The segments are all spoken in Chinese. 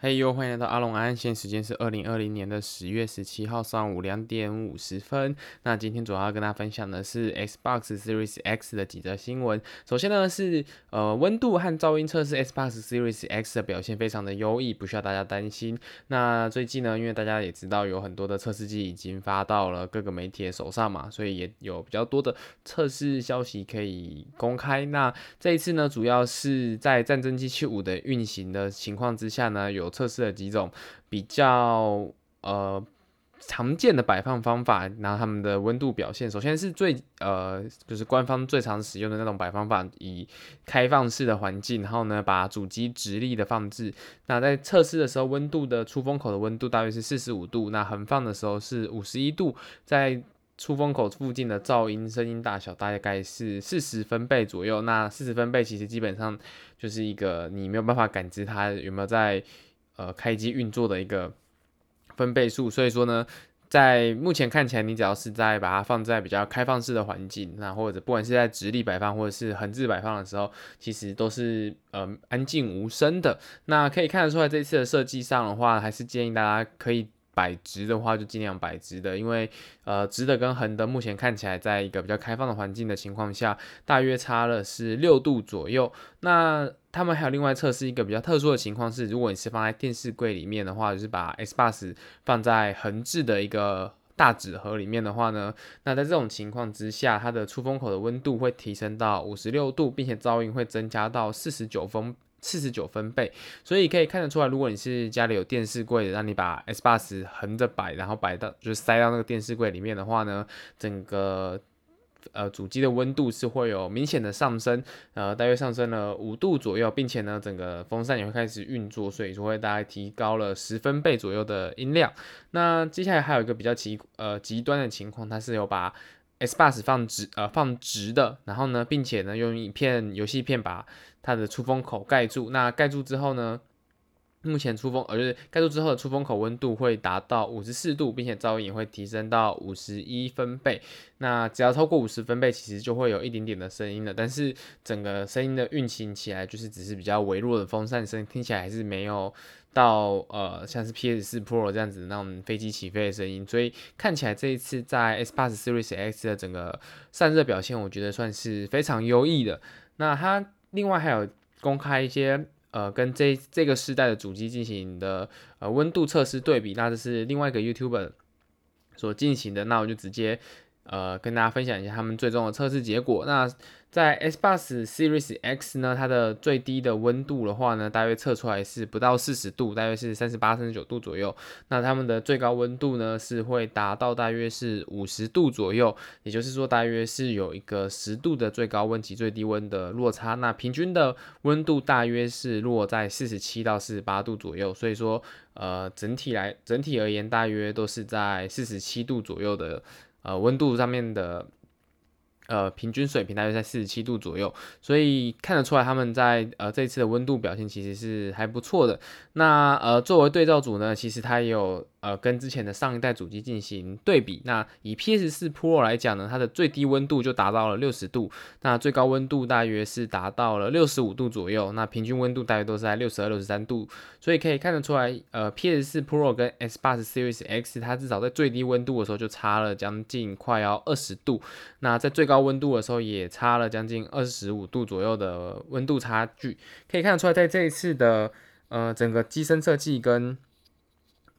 嘿哟，欢迎来到阿龙安，现在时间是二零二零年的十月十七号上午两点五十分。那今天主要要跟大家分享的是 Xbox Series X 的几则新闻。首先呢是呃温度和噪音测试，Xbox Series X 的表现非常的优异，不需要大家担心。那最近呢，因为大家也知道有很多的测试机已经发到了各个媒体的手上嘛，所以也有比较多的测试消息可以公开。那这一次呢，主要是在战争机器五的运行的情况之下呢，有测试了几种比较呃常见的摆放方法，然后他们的温度表现，首先是最呃就是官方最常使用的那种摆放法，以开放式的环境，然后呢把主机直立的放置。那在测试的时候，温度的出风口的温度大约是四十五度，那横放的时候是五十一度，在出风口附近的噪音声音大小大概是四十分贝左右。那四十分贝其实基本上就是一个你没有办法感知它有没有在。呃，开机运作的一个分贝数，所以说呢，在目前看起来，你只要是在把它放在比较开放式的环境，那或者不管是在直立摆放或者是横置摆放的时候，其实都是呃安静无声的。那可以看得出来，这次的设计上的话，还是建议大家可以。摆直的话就尽量摆直的，因为呃直的跟横的目前看起来在一个比较开放的环境的情况下，大约差了是六度左右。那他们还有另外测试一个比较特殊的情况是，如果你是放在电视柜里面的话，就是把 Xbus 放在横置的一个大纸盒里面的话呢，那在这种情况之下，它的出风口的温度会提升到五十六度，并且噪音会增加到四十九分。四十九分贝，所以可以看得出来，如果你是家里有电视柜的，让你把 S 八十横着摆，然后摆到就是塞到那个电视柜里面的话呢，整个呃主机的温度是会有明显的上升，呃大约上升了五度左右，并且呢整个风扇也会开始运作，所以说会大概提高了十分贝左右的音量。那接下来还有一个比较极呃极端的情况，它是有把 Xbox 放直呃放直的，然后呢并且呢用一片游戏片把它的出风口盖住，那盖住之后呢，目前出风，呃，就是盖住之后的出风口温度会达到五十四度，并且噪音也会提升到五十一分贝。那只要超过五十分贝，其实就会有一点点的声音了。但是整个声音的运行起来，就是只是比较微弱的风扇声，听起来还是没有到呃像是 PS4 Pro 这样子那种飞机起飞的声音。所以看起来这一次在 Xbox Series X 的整个散热表现，我觉得算是非常优异的。那它。另外还有公开一些呃跟这这个世代的主机进行的呃温度测试对比，那这是另外一个 YouTuber 所进行的，那我就直接呃跟大家分享一下他们最终的测试结果。那在 S bus Series X 呢，它的最低的温度的话呢，大约测出来是不到四十度，大约是三十八、三十九度左右。那他们的最高温度呢，是会达到大约是五十度左右，也就是说，大约是有一个十度的最高温及最低温的落差。那平均的温度大约是落在四十七到四十八度左右。所以说，呃，整体来整体而言，大约都是在四十七度左右的呃温度上面的。呃，平均水平大约在四十七度左右，所以看得出来他们在呃这次的温度表现其实是还不错的。那呃作为对照组呢，其实它也有。呃，跟之前的上一代主机进行对比，那以 PS4 Pro 来讲呢，它的最低温度就达到了六十度，那最高温度大约是达到了六十五度左右，那平均温度大约都是在六十二、六十三度，所以可以看得出来，呃，PS4 Pro 跟 Xbox Series X 它至少在最低温度的时候就差了将近快要二十度，那在最高温度的时候也差了将近二十五度左右的温度差距，可以看得出来，在这一次的呃整个机身设计跟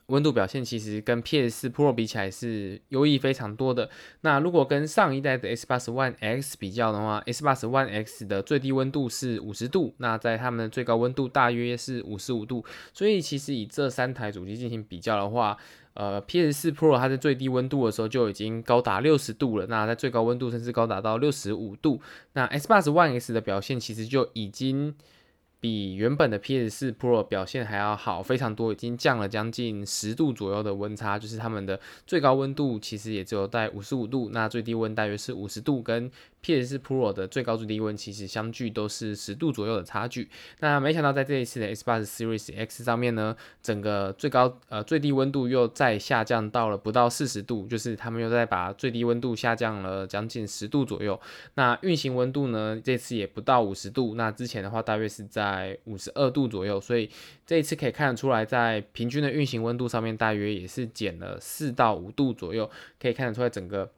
温度表现其实跟 PS4 Pro 比起来是优异非常多的。那如果跟上一代的 Xbox One X 比较的话，Xbox One X 的最低温度是五十度，那在它们的最高温度大约是五十五度。所以其实以这三台主机进行比较的话，呃，PS4 Pro 它在最低温度的时候就已经高达六十度了，那在最高温度甚至高达到六十五度。那 Xbox One X 的表现其实就已经。比原本的 P S 四 Pro 表现还要好非常多，已经降了将近十度左右的温差，就是他们的最高温度其实也只有在五十五度，那最低温大约是五十度，跟 PS4 Pro 的最高最低温其实相距都是十度左右的差距。那没想到在这一次的 Xbox Series X 上面呢，整个最高呃最低温度又再下降到了不到四十度，就是他们又再把最低温度下降了将近十度左右。那运行温度呢，这次也不到五十度，那之前的话大约是。在五十二度左右，所以这一次可以看得出来，在平均的运行温度上面，大约也是减了四到五度左右，可以看得出来整个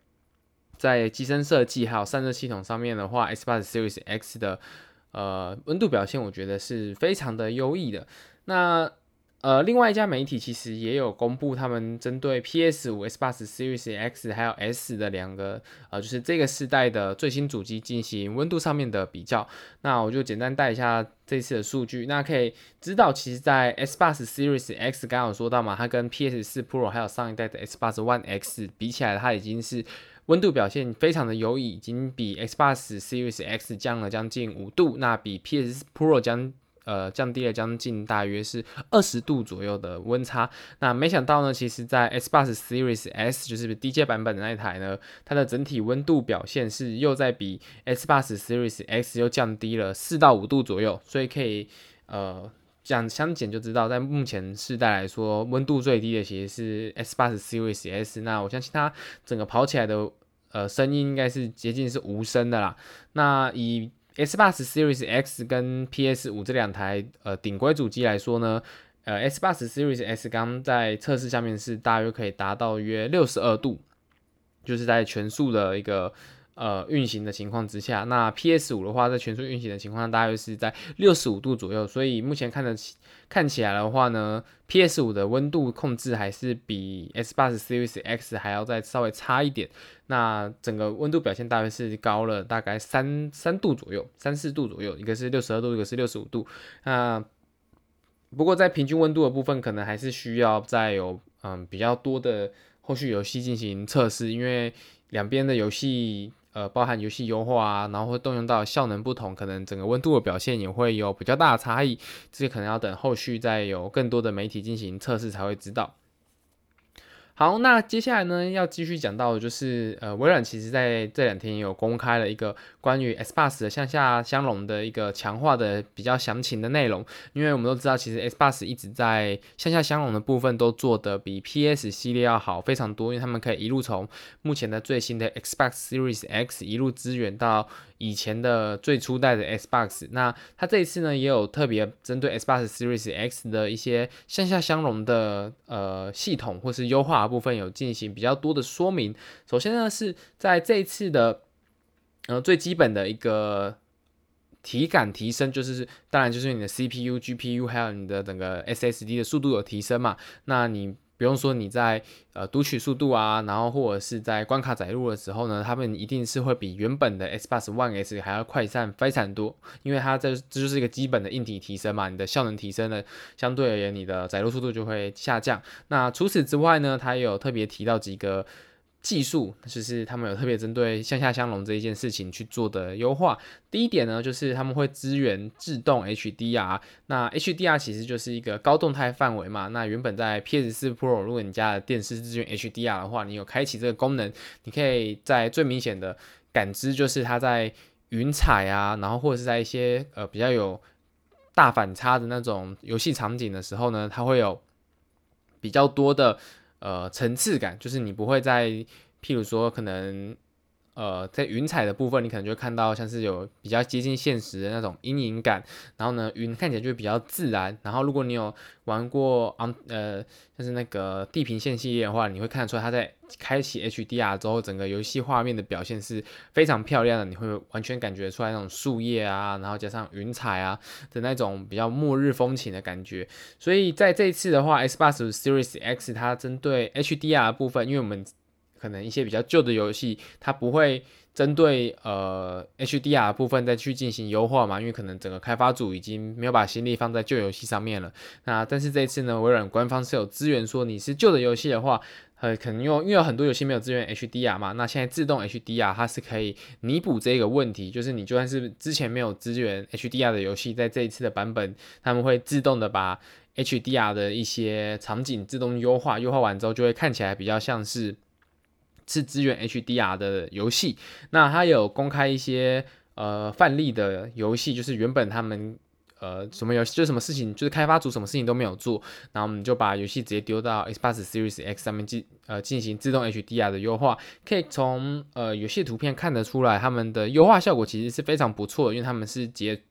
在机身设计还有散热系统上面的话，Xbox Series X 的呃温度表现，我觉得是非常的优异的。那呃，另外一家媒体其实也有公布他们针对 PS5、Xbox Series X 还有 S 的两个呃，就是这个世代的最新主机进行温度上面的比较。那我就简单带一下这次的数据，那可以知道，其实，在 Xbox Series X 刚刚有说到嘛，它跟 PS4 Pro 还有上一代的 Xbox One X 比起来，它已经是温度表现非常的优异，已经比 Xbox Series X 降了将近五度，那比 PS Pro 将呃，降低了将近大约是二十度左右的温差。那没想到呢，其实，在 Xbox Series S 就是低阶版本的那一台呢，它的整体温度表现是又在比 Xbox Series X 又降低了四到五度左右。所以可以呃讲相减就知道，在目前世代来说，温度最低的其实是 S 八十 Series S。那我相信它整个跑起来的呃声音应该是接近是无声的啦。那以 S 八十 Series X 跟 PS 五这两台呃顶规主机来说呢，呃 S 八十 Series S 刚在测试下面是大约可以达到约六十二度，就是在全速的一个。呃，运行的情况之下，那 PS 五的话，在全速运行的情况下，大约是在六十五度左右。所以目前看得起看起来的话呢，PS 五的温度控制还是比 Series X 还要再稍微差一点。那整个温度表现大约是高了大概三三度左右，三四度左右，一个是六十二度，一个是六十五度。那不过在平均温度的部分，可能还是需要再有嗯比较多的后续游戏进行测试，因为两边的游戏。呃，包含游戏优化啊，然后会动用到效能不同，可能整个温度的表现也会有比较大的差异，这些可能要等后续再有更多的媒体进行测试才会知道。好，那接下来呢，要继续讲到的就是，呃，微软其实在这两天也有公开了一个关于 Xbox 的向下相容的一个强化的比较详情的内容，因为我们都知道，其实 Xbox 一直在向下相容的部分都做得比 PS 系列要好非常多，因为他们可以一路从目前的最新的 Xbox Series X 一路支援到。以前的最初代的 Xbox，那它这一次呢，也有特别针对 Xbox Series X 的一些向下相容的呃系统或是优化的部分有进行比较多的说明。首先呢，是在这一次的呃最基本的一个体感提升，就是当然就是你的 CPU、GPU 还有你的整个 SSD 的速度有提升嘛，那你。不用说你在呃读取速度啊，然后或者是在关卡载入的时候呢，他们一定是会比原本的 Xbox One S 还要快上非常多，因为它这这就是一个基本的硬体提升嘛，你的效能提升了，相对而言你的载入速度就会下降。那除此之外呢，它也有特别提到几个。技术就是他们有特别针对向下相容这一件事情去做的优化。第一点呢，就是他们会支援自动 HDR。那 HDR 其实就是一个高动态范围嘛。那原本在 PS4 Pro，如果你家的电视支援 HDR 的话，你有开启这个功能，你可以在最明显的感知就是它在云彩啊，然后或者是在一些呃比较有大反差的那种游戏场景的时候呢，它会有比较多的。呃，层次感就是你不会在，譬如说可能，呃，在云彩的部分，你可能就会看到像是有比较接近现实的那种阴影感，然后呢，云看起来就会比较自然。然后如果你有玩过啊，呃，就是那个地平线系列的话，你会看得出来它在开启 HDR 之后，整个游戏画面的表现是非常漂亮的，你会完全感觉出来那种树叶啊，然后加上云彩啊的那种比较末日风情的感觉。所以在这一次的话，Xbox Series X 它针对 HDR 的部分，因为我们可能一些比较旧的游戏，它不会针对呃 HDR 的部分再去进行优化嘛，因为可能整个开发组已经没有把心力放在旧游戏上面了。那但是这一次呢，微软官方是有资源说，你是旧的游戏的话，呃，可能因为因为有很多游戏没有支援 HDR 嘛，那现在自动 HDR 它是可以弥补这个问题，就是你就算是之前没有支援 HDR 的游戏，在这一次的版本，他们会自动的把 HDR 的一些场景自动优化，优化完之后就会看起来比较像是。是支援 HDR 的游戏，那它有公开一些呃范例的游戏，就是原本他们呃什么游戏就什么事情，就是开发组什么事情都没有做，然后我们就把游戏直接丢到 Xbox Series X 上面进呃进行自动 HDR 的优化，可以从呃游戏图片看得出来，他们的优化效果其实是非常不错的，因为他们是直接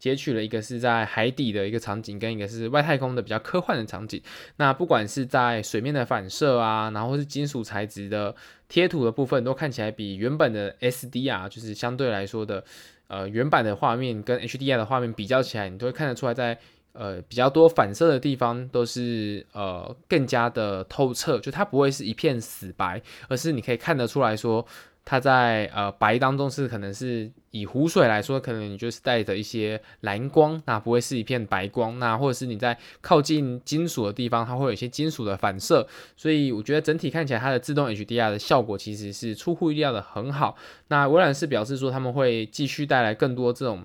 截取了一个是在海底的一个场景，跟一个是外太空的比较科幻的场景。那不管是在水面的反射啊，然后是金属材质的贴图的部分，都看起来比原本的 SDR 就是相对来说的，呃，原版的画面跟 HDR 的画面比较起来，你都会看得出来在。呃，比较多反射的地方都是呃更加的透彻，就它不会是一片死白，而是你可以看得出来说，它在呃白当中是可能是以湖水来说，可能你就是带着一些蓝光，那不会是一片白光，那或者是你在靠近金属的地方，它会有一些金属的反射，所以我觉得整体看起来它的自动 HDR 的效果其实是出乎意料的很好。那微软是表示说他们会继续带来更多这种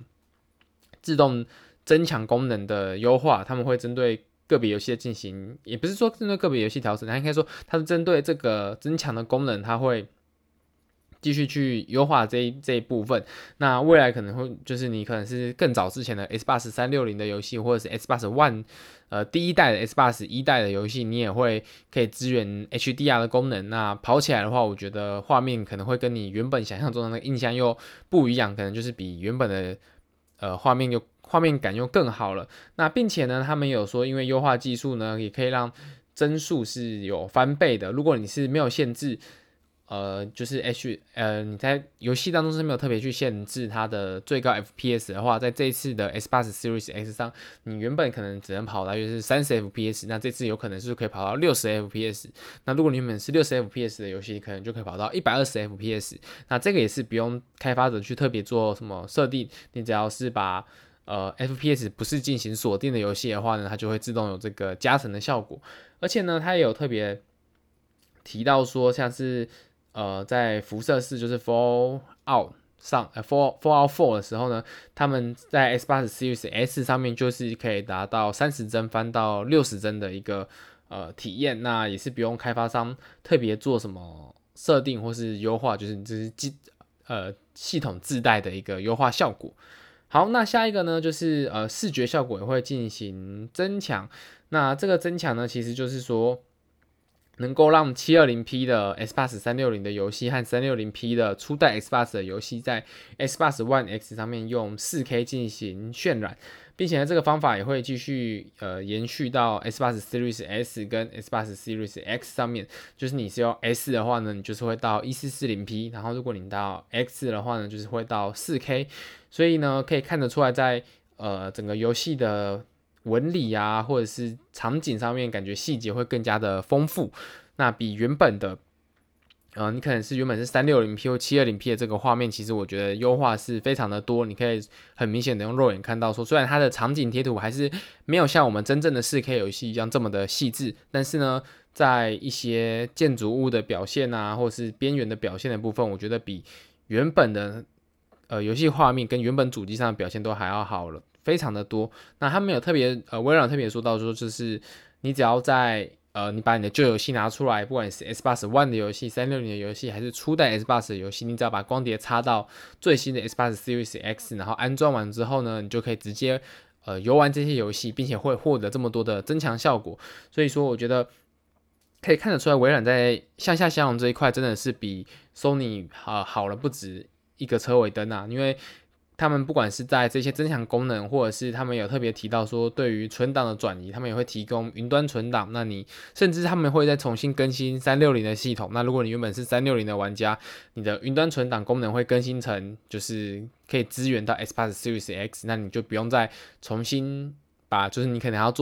自动。增强功能的优化，他们会针对个别游戏进行，也不是说针对个别游戏调整，它应该说它是针对这个增强的功能，它会继续去优化这一这一部分。那未来可能会就是你可能是更早之前的 Xbox 三六零的游戏，或者是 Xbox One 呃第一代的 Xbox 一代的游戏，你也会可以支援 HDR 的功能。那跑起来的话，我觉得画面可能会跟你原本想象中的那个印象又不一样，可能就是比原本的呃画面又。画面感又更好了，那并且呢，他们有说，因为优化技术呢，也可以让帧数是有翻倍的。如果你是没有限制。呃，就是 H，呃，你在游戏当中是没有特别去限制它的最高 FPS 的话，在这一次的 S 八十 Series X 上，你原本可能只能跑大约是三十 FPS，那这次有可能是可以跑到六十 FPS。那如果你原本是六十 FPS 的游戏，可能就可以跑到一百二十 FPS。那这个也是不用开发者去特别做什么设定，你只要是把呃 FPS 不是进行锁定的游戏的话呢，它就会自动有这个加成的效果。而且呢，它也有特别提到说，像是呃，在辐射四就是 Fallout 上，呃，Fall Fallout Four 的时候呢，他们在 Xbox Series S 上面就是可以达到三十帧翻到六十帧的一个呃体验，那也是不用开发商特别做什么设定或是优化，就是这是机呃系统自带的一个优化效果。好，那下一个呢，就是呃视觉效果也会进行增强，那这个增强呢，其实就是说。能够让 720P 的 Xbox 360的游戏和 360P 的初代 Xbox 的游戏在 Xbox One X 上面用 4K 进行渲染，并且呢，这个方法也会继续呃延续到 Xbox Series S 跟 Xbox Series X 上面。就是你是用 S 的话呢，你就是会到 1440P，然后如果你到 X 的话呢，就是会到 4K。所以呢，可以看得出来在呃整个游戏的。纹理啊，或者是场景上面，感觉细节会更加的丰富。那比原本的，呃，你可能是原本是三六零 P 或七二零 P 的这个画面，其实我觉得优化是非常的多。你可以很明显的用肉眼看到，说虽然它的场景贴图还是没有像我们真正的四 K 游戏一样这么的细致，但是呢，在一些建筑物的表现啊，或者是边缘的表现的部分，我觉得比原本的呃游戏画面跟原本主机上的表现都还要好了。非常的多，那他们有特别呃，微软特别说到说，就是你只要在呃，你把你的旧游戏拿出来，不管是 S b o s One 的游戏、三六零的游戏，还是初代 S b o s 的游戏，你只要把光碟插到最新的 Xbox Series X，然后安装完之后呢，你就可以直接呃游玩这些游戏，并且会获得这么多的增强效果。所以说，我觉得可以看得出来，微软在向下兼容这一块真的是比 Sony 啊、呃、好了不止一个车尾灯啊，因为。他们不管是在这些增强功能，或者是他们有特别提到说，对于存档的转移，他们也会提供云端存档。那你甚至他们会再重新更新三六零的系统。那如果你原本是三六零的玩家，你的云端存档功能会更新成就是可以支援到 Xbox Series X，那你就不用再重新把，就是你可能要做。